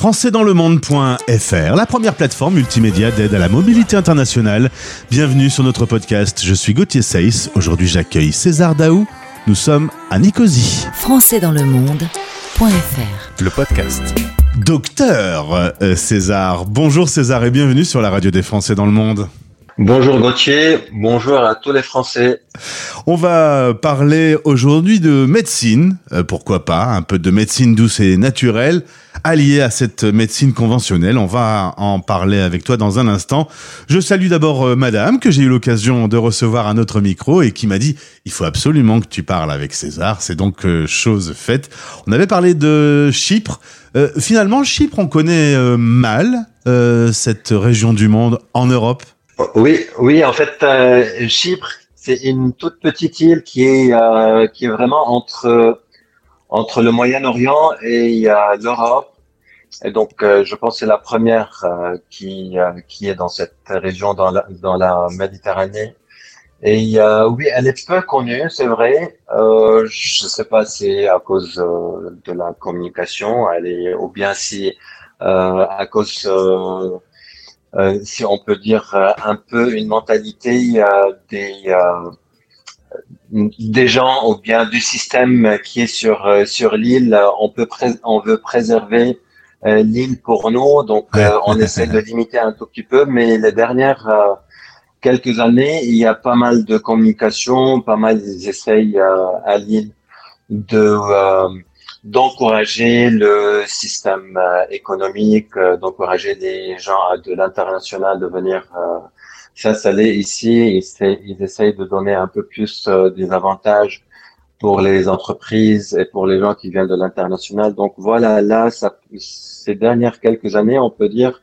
françaisdanslemonde.fr, la première plateforme multimédia d'aide à la mobilité internationale. Bienvenue sur notre podcast. Je suis Gauthier Seyss. Aujourd'hui, j'accueille César Daou. Nous sommes à Nicosie. françaisdanslemonde.fr Le podcast. Docteur euh, César. Bonjour César et bienvenue sur la radio des Français dans le monde. Bonjour Gauthier, bonjour à tous les Français. On va parler aujourd'hui de médecine, euh, pourquoi pas, un peu de médecine douce et naturelle, alliée à cette médecine conventionnelle. On va en parler avec toi dans un instant. Je salue d'abord euh, Madame, que j'ai eu l'occasion de recevoir à notre micro et qui m'a dit, il faut absolument que tu parles avec César. C'est donc euh, chose faite. On avait parlé de Chypre. finalement, Chypre, on connaît mal cette région du monde en Europe. Oui, oui, en fait, euh, Chypre, c'est une toute petite île qui est euh, qui est vraiment entre entre le Moyen-Orient et l'Europe. Et donc, euh, je pense que c'est la première qui qui est dans cette région dans la dans la Méditerranée. Et oui, elle est peu connue, c'est vrai. Euh, je sais pas si c'est à cause de la communication, elle est ou bien si à cause euh, si on peut dire euh, un peu une mentalité euh, des des gens ou bien du système qui est sur sur l'île. On peut on veut préserver l'île pour nous, donc on essaie de limiter un tout petit peu. Mais les dernières quelques années, il y a pas mal de communication, pas mal d'essais à l'île de d'encourager le système euh, économique, euh, d'encourager les gens de l'international de venir euh, s'installer ici. Ils, essayent de donner un peu plus des avantages pour les entreprises et pour les gens qui viennent de l'international. Donc voilà, là, ça, ces dernières quelques années, on peut dire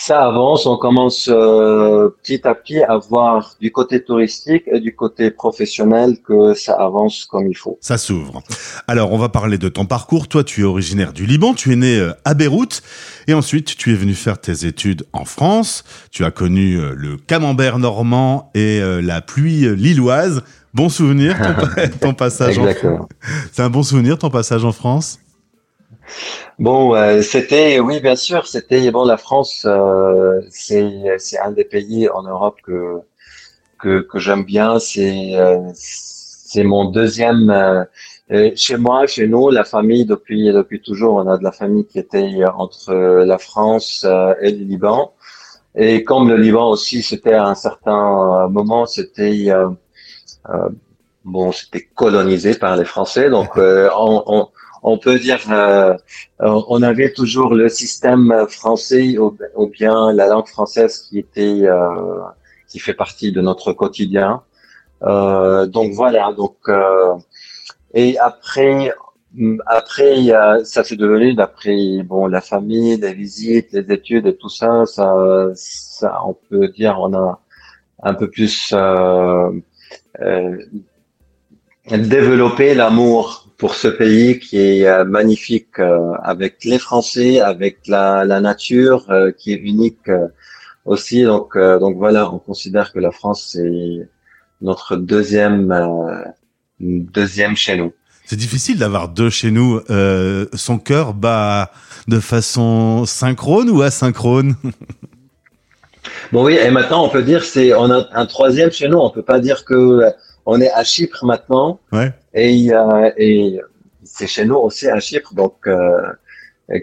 ça avance, on commence euh, petit à petit à voir du côté touristique et du côté professionnel que ça avance comme il faut. Ça s'ouvre. Alors, on va parler de ton parcours. Toi, tu es originaire du Liban, tu es né euh, à Beyrouth et ensuite tu es venu faire tes études en France. Tu as connu euh, le camembert normand et la pluie lilloise. Bon souvenir ton, ton passage en France. C'est un bon souvenir ton passage en France? Bon, euh, c'était, oui, bien sûr, c'était, bon, la France, euh, c'est, c'est un des pays en Europe que, que, que j'aime bien. C'est, euh, c'est mon deuxième, chez moi, chez nous, la famille, depuis, depuis toujours, on a de la famille qui était entre la France et le Liban. Et comme le Liban aussi, c'était à un certain moment, c'était, bon, c'était colonisé par les Français. Donc, on, on on peut dire, euh, euh, on avait toujours le système français ou, bien la langue française qui était, euh, qui fait partie de notre quotidien. donc voilà. Donc et après, après, ça s'est devenu d'après bon la famille, les visites, les études et tout ça, ça, ça on peut dire on a un peu plus euh, développé l'amour pour ce pays qui est euh, magnifique euh, avec les Français, avec la, la nature euh, qui est unique aussi. Donc, donc voilà, on considère que la France c'est notre deuxième deuxième chez nous. C'est difficile d'avoir deux chez nous. Euh, son cœur bat de façon synchrone ou asynchrone? Bon oui, et maintenant on peut dire c'est on a un troisième chez nous. On peut pas dire que on est à Chypre maintenant. Ouais. Et, euh, et c'est chez nous aussi à Chypre. Donc, euh,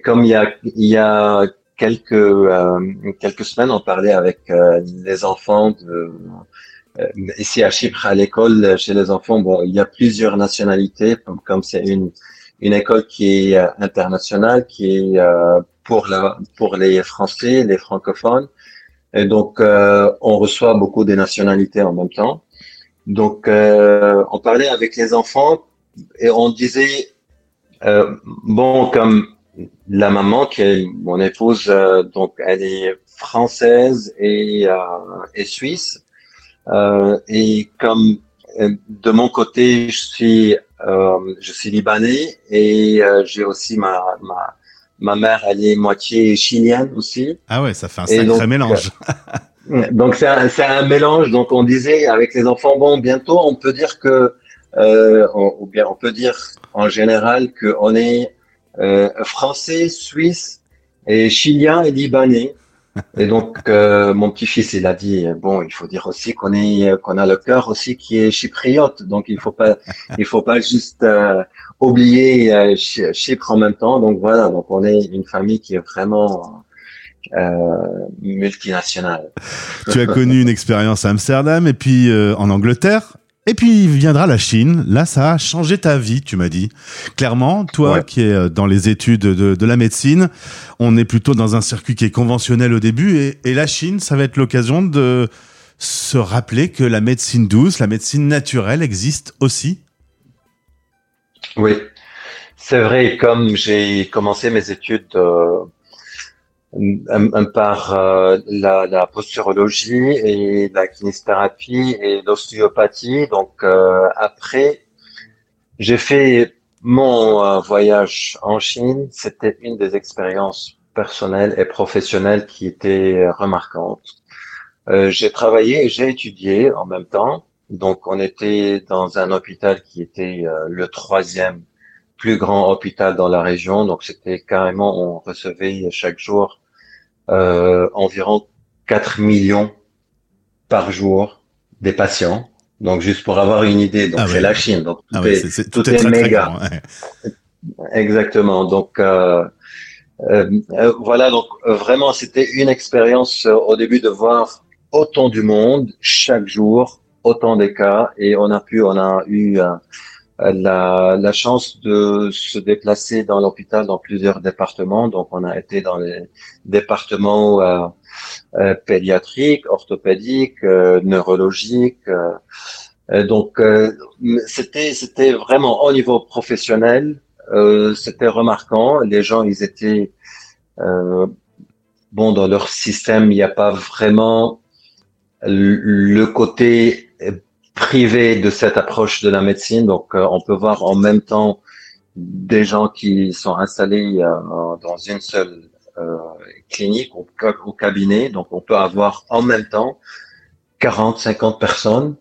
comme il y a, il y a quelques euh, quelques semaines, on parlait avec euh, les enfants de euh, ici à Chypre à l'école chez les enfants. Bon, il y a plusieurs nationalités, comme c'est une une école qui est internationale, qui est pour la pour les Français, les francophones. Et donc, on reçoit beaucoup des nationalités en même temps. Donc, euh, on parlait avec les enfants et on disait, euh, bon, comme la maman qui est mon épouse, euh, donc elle est française et, euh, et suisse, euh, et comme de mon côté, je suis je suis libanais et j'ai aussi ma, ma ma mère, elle est moitié chilienne aussi. Ah ouais, ça fait un sacré mélange. Donc c'est un, un, mélange. Donc on disait avec les enfants, bon, bientôt on peut dire que, euh, ou bien on peut dire en général qu'on est euh, français, suisse et chilien et libanais. Et donc, euh, mon petit-fils, il a dit, bon, il faut dire aussi qu'on est, qu'on a le cœur aussi qui est chypriote. Donc, il faut pas, il faut pas juste euh, oublier euh, Chypre en même temps. Donc voilà, donc on est une famille qui est vraiment euh, multinationale. Tu as connu une expérience à Amsterdam et puis en Angleterre. Et puis viendra la Chine. Là, ça a changé ta vie, tu m'as dit. Clairement, toi qui es euh, dans les études de, de, la médecine, on est plutôt dans un circuit qui est conventionnel au début. Et, et la Chine, ça va être l'occasion de se rappeler que la médecine douce, la médecine naturelle existe aussi. Oui, c'est vrai. Comme j'ai commencé mes études euh, par euh, la, la, posturologie et la kinésithérapie et l'ostéopathie. Donc euh, après, j'ai fait mon euh, voyage en Chine. C'était une des expériences personnelles et professionnelles qui était remarquante. j'ai travaillé et j'ai étudié en même temps. Donc on était dans un hôpital qui était le troisième plus grand hôpital dans la région. Donc c'était carrément, on recevait chaque jour euh, environ 4 millions par jour des patients. Donc juste pour avoir une idée, donc ah c'est la Chine, donc tout ah est, tout, est, méga. Exactement. Donc euh, euh, euh, voilà, donc vraiment c'était une expérience au début de voir autant du monde chaque jour, autant des cas, et on a pu, on a eu la, la, chance de se déplacer dans l'hôpital dans plusieurs départements. Donc, on a été dans les départements euh, euh pédiatriques, orthopédiques, euh, neurologiques. Euh, donc, c'était c'était vraiment au niveau professionnel. c'était remarquant. Les gens, ils étaient bon dans leur système. Il n'y a pas vraiment le côté privé de cette approche de la médecine. Donc, euh, on peut voir en même temps des gens qui sont installés euh, dans une seule euh, clinique ou, cabinet. Donc, on peut avoir en même temps 40, 50 personnes.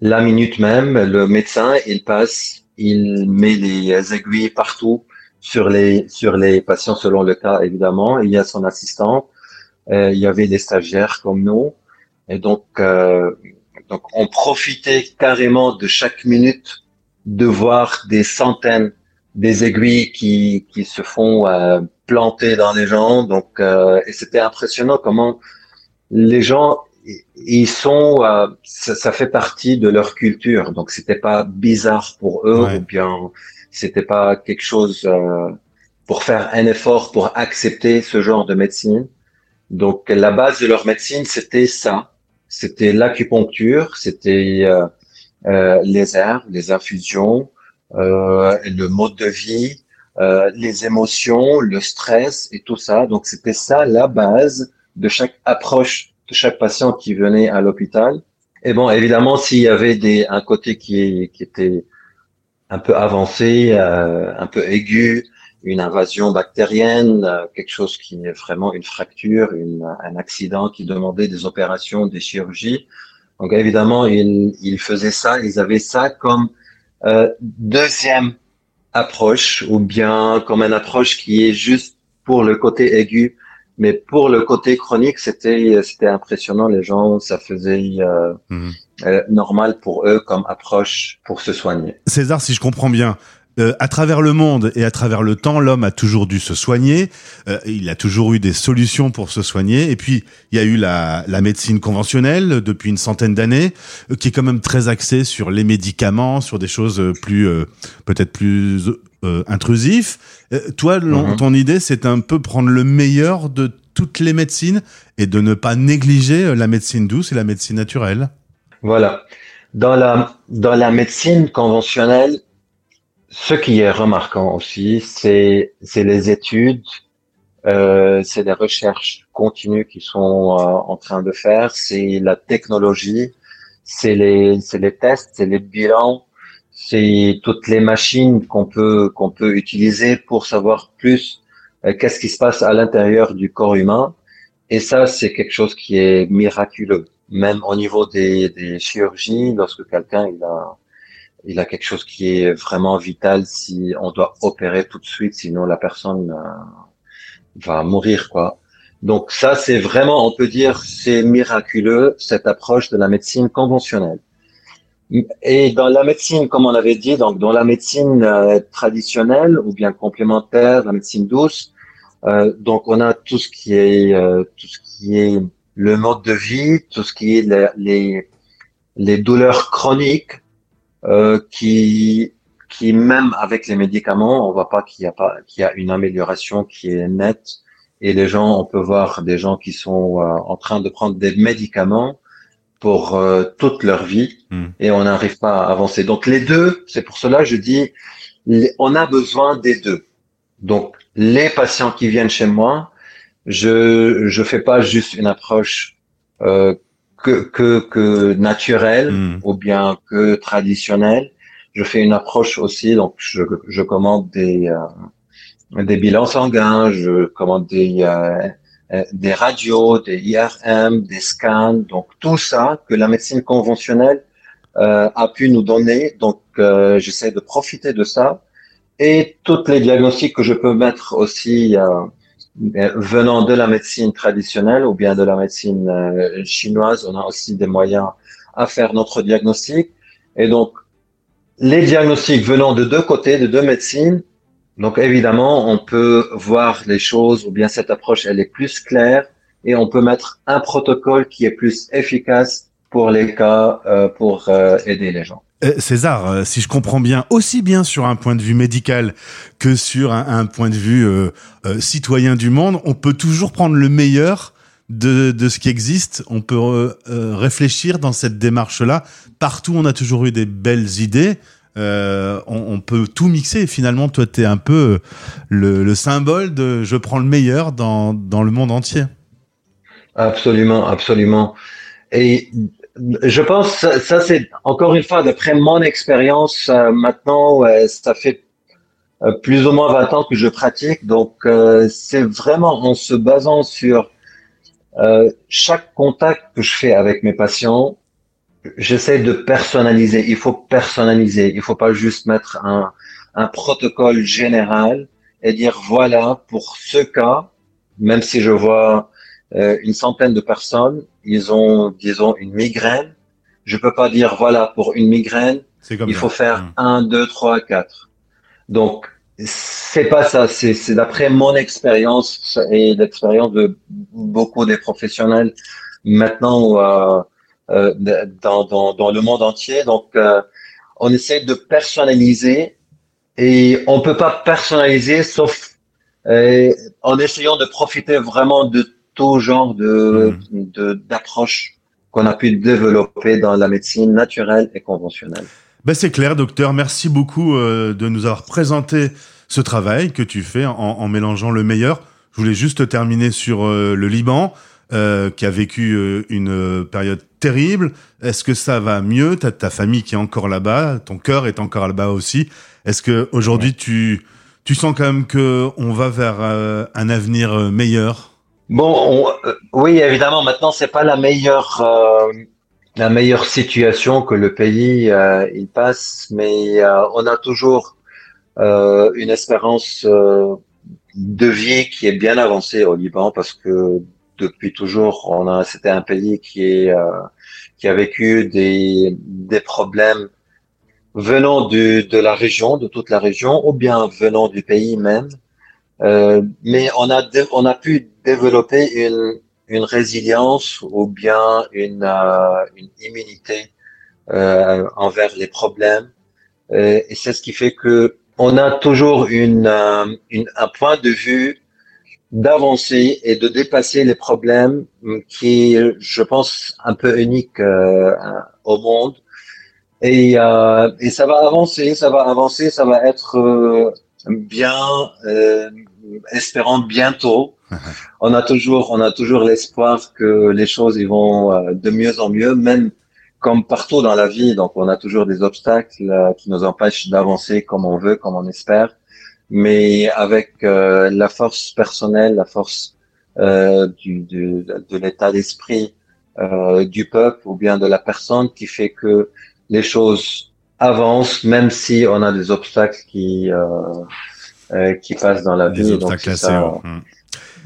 La minute même, le médecin, il passe, il met les aiguilles partout sur les sur les patients selon le cas évidemment. Il y a son assistant. il y avait des stagiaires comme nous. Et donc, donc, on profitait carrément de chaque minute de voir des centaines des aiguilles qui, qui se font euh, planter dans les gens. Donc, euh, et c'était impressionnant comment les gens ils sont, euh, ça, ça, fait partie de leur culture. Donc, c'était pas bizarre pour eux ou bien c'était pas quelque chose euh, pour faire un effort pour accepter ce genre de médecine. Donc, la base de leur médecine, c'était ça c'était l'acupuncture, c'était euh, euh, les herbes, les infusions, euh, le mode de vie, euh, les émotions, le stress et tout ça. Donc c'était ça la base de chaque approche de chaque patient qui venait à l'hôpital. Et bon, évidemment, s'il y avait des un côté qui, qui était un peu avancé, euh, un peu aigu, une invasion bactérienne, euh, quelque chose qui est vraiment une fracture, une, un accident qui demandait des opérations, des chirurgies. Donc évidemment, ils, ils faisaient ça, ils avaient ça comme euh, deuxième approche ou bien comme une approche qui est juste pour le côté aigu, mais pour le côté chronique, c'était c'était impressionnant. Les gens, ça faisait euh, mhm. euh, normal pour eux comme approche pour se soigner. César, si je comprends bien, euh, à travers le monde et à travers le temps, l'homme a toujours dû se soigner. Euh, il a toujours eu des solutions pour se soigner. Et puis, il y a eu la, la médecine conventionnelle depuis une centaine d'années, euh, qui est quand même très axée sur les médicaments, sur des choses plus, peut-être plus intrusifs. toi, mhm. ton idée, c'est un peu prendre le meilleur de toutes les médecines et de ne pas négliger la médecine douce et la médecine naturelle. Voilà. Dans la, dans la médecine conventionnelle, ce qui est remarquant aussi, c'est les études, euh, c'est les recherches continues qui sont euh, en train de faire, c'est la technologie, c'est les, les tests, c'est les bilans, c'est toutes les machines qu'on peut qu'on peut utiliser pour savoir plus euh, qu'est-ce qui se passe à l'intérieur du corps humain. Et ça, c'est quelque chose qui est miraculeux. Même au niveau des, des chirurgies, lorsque quelqu'un il a il a quelque chose qui est vraiment vital si on doit opérer tout de suite, sinon la personne va mourir quoi. Donc ça c'est vraiment on peut dire c'est miraculeux cette approche de la médecine conventionnelle. Et dans la médecine, comme on avait dit, donc dans la médecine euh, traditionnelle ou bien complémentaire, la médecine douce, euh, donc on a tout ce qui est euh, tout ce qui est le mode de vie, tout ce qui est les, les douleurs chroniques, euh, qui qui même avec les médicaments, on voit pas qu'il y a pas qu'il y a une amélioration qui est nette. Et les gens, on peut voir des gens qui sont en train de prendre des médicaments pour euh, toute leur vie hmm. et on n'arrive pas à avancer. Donc les deux, c'est pour cela je dis, on a besoin des deux. Donc les patients qui viennent chez moi, je je fais pas juste une approche euh, que, que que naturelle hmm. ou bien que traditionnelle. Je fais une approche aussi, donc je, je commande des euh, des bilans sanguins, je commande des euh, euh, des radios, des IRM, des scans, donc tout ça que la médecine conventionnelle euh, a pu nous donner. Donc euh, j'essaie de profiter de ça et toutes les diagnostics que je peux mettre aussi venant de la médecine traditionnelle ou bien de la médecine chinoise, on a aussi des moyens à faire notre diagnostic. Et donc les diagnostics venant de deux côtés, de deux médecines, donc évidemment, on peut voir les choses, ou bien cette approche, elle est plus claire, et on peut mettre un protocole qui est plus efficace pour les cas, euh, pour euh, aider les gens. Euh, César, si je comprends bien, aussi bien sur un point de vue médical que sur un, point de vue citoyen du monde, on peut toujours prendre le meilleur de, de ce qui existe. On peut réfléchir dans cette démarche-là. Partout, on a toujours eu des belles idées. Euh, on, peut tout mixer. Finalement, toi, tu es un peu le, symbole de je prends le meilleur dans, dans le monde entier. Absolument, absolument. Je pense, ça, c'est encore une fois, d'après mon expérience, euh, maintenant, ça fait euh, plus ou moins 20 ans que je pratique. Donc, c'est vraiment en se basant sur chaque contact que je fais avec mes patients, j'essaie de personnaliser. Il faut personnaliser. Il faut pas juste mettre un, un protocole général et dire voilà pour ce cas, même si je vois euh, une centaine de personnes, ils ont disons une migraine. Je peux pas dire voilà pour une migraine, il faut faire mmh. un, deux, trois, quatre. Donc c'est pas ça. C'est d'après mon expérience et l'expérience de beaucoup des professionnels maintenant. Euh, euh, dans, dans, dans, le monde entier. Donc, euh, on essaie de personnaliser et on peut pas personnaliser sauf euh, en essayant de profiter vraiment de tout genre de mmh. d'approche qu'on a pu développer dans la médecine naturelle et conventionnelle. Ben c'est clair, docteur. Merci beaucoup de nous avoir présenté ce travail que tu fais en, en, mélangeant le meilleur. Je voulais juste terminer sur le Liban. Euh, qui a vécu euh, une euh, période terrible. Est-ce que ça va mieux? T'as ta famille qui est encore là-bas, ton cœur est encore là-bas aussi. Est-ce que aujourd'hui tu tu sens quand même que on va vers un avenir meilleur? Bon, oui, évidemment. Maintenant, c'est pas la meilleure la meilleure situation que le pays il passe, mais on a toujours une espérance de vie qui est bien avancée au Liban parce que depuis toujours. On a, c'était un pays qui est, euh, qui a vécu des, des problèmes venant du, de la région, de toute la région, ou bien venant du pays même. Euh, mais on a, on a pu développer une, une résilience ou bien une, euh, une immunité euh, envers les problèmes. Euh, et c'est ce qui fait que on a toujours une, une, un point de vue d'avancer et de dépasser les problèmes qui, je pense, un peu uniques euh, au monde. Et, euh, et ça va avancer, ça va avancer, ça va être euh, bien, euh, espérant bientôt. on a toujours, on a toujours l'espoir que les choses ils vont euh, de mieux en mieux, même comme partout dans la vie. Donc, on a toujours des obstacles qui nous empêchent d'avancer comme on veut, comme on espère mais avec euh, la force personnelle, la force euh, du, du, de l'état d'esprit euh, du peuple ou bien de la personne qui fait que les choses avancent, même si on a des obstacles qui euh, euh qui passent dans la vie. Donc, ça, hmm.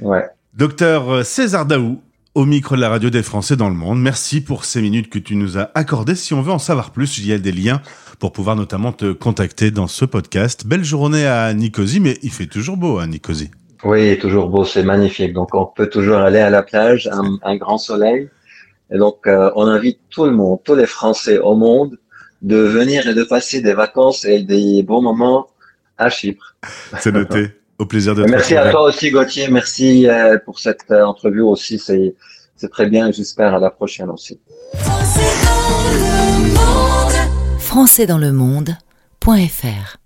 Ouais. Docteur César Daou, au micro de la radio des Français dans le monde. Merci pour ces minutes que tu nous as accordées. Si on veut en savoir plus, il y a des liens pour pouvoir notamment te contacter dans ce podcast. Belle journée à Nicosie, mais il fait toujours beau à Nicosie. Oui, toujours beau, c'est magnifique. Donc on peut toujours aller à la plage, un, un grand soleil. Et donc euh, on invite tout le monde, tous les Français au monde, de venir et de passer des vacances et des bons moments à Chypre. C'est noté. Au plaisir de te Merci à toi aussi, Gauthier. Merci euh, pour cette euh, entrevue aussi. C'est, c'est très bien. J'espère à la prochaine aussi. Français dans le monde.fr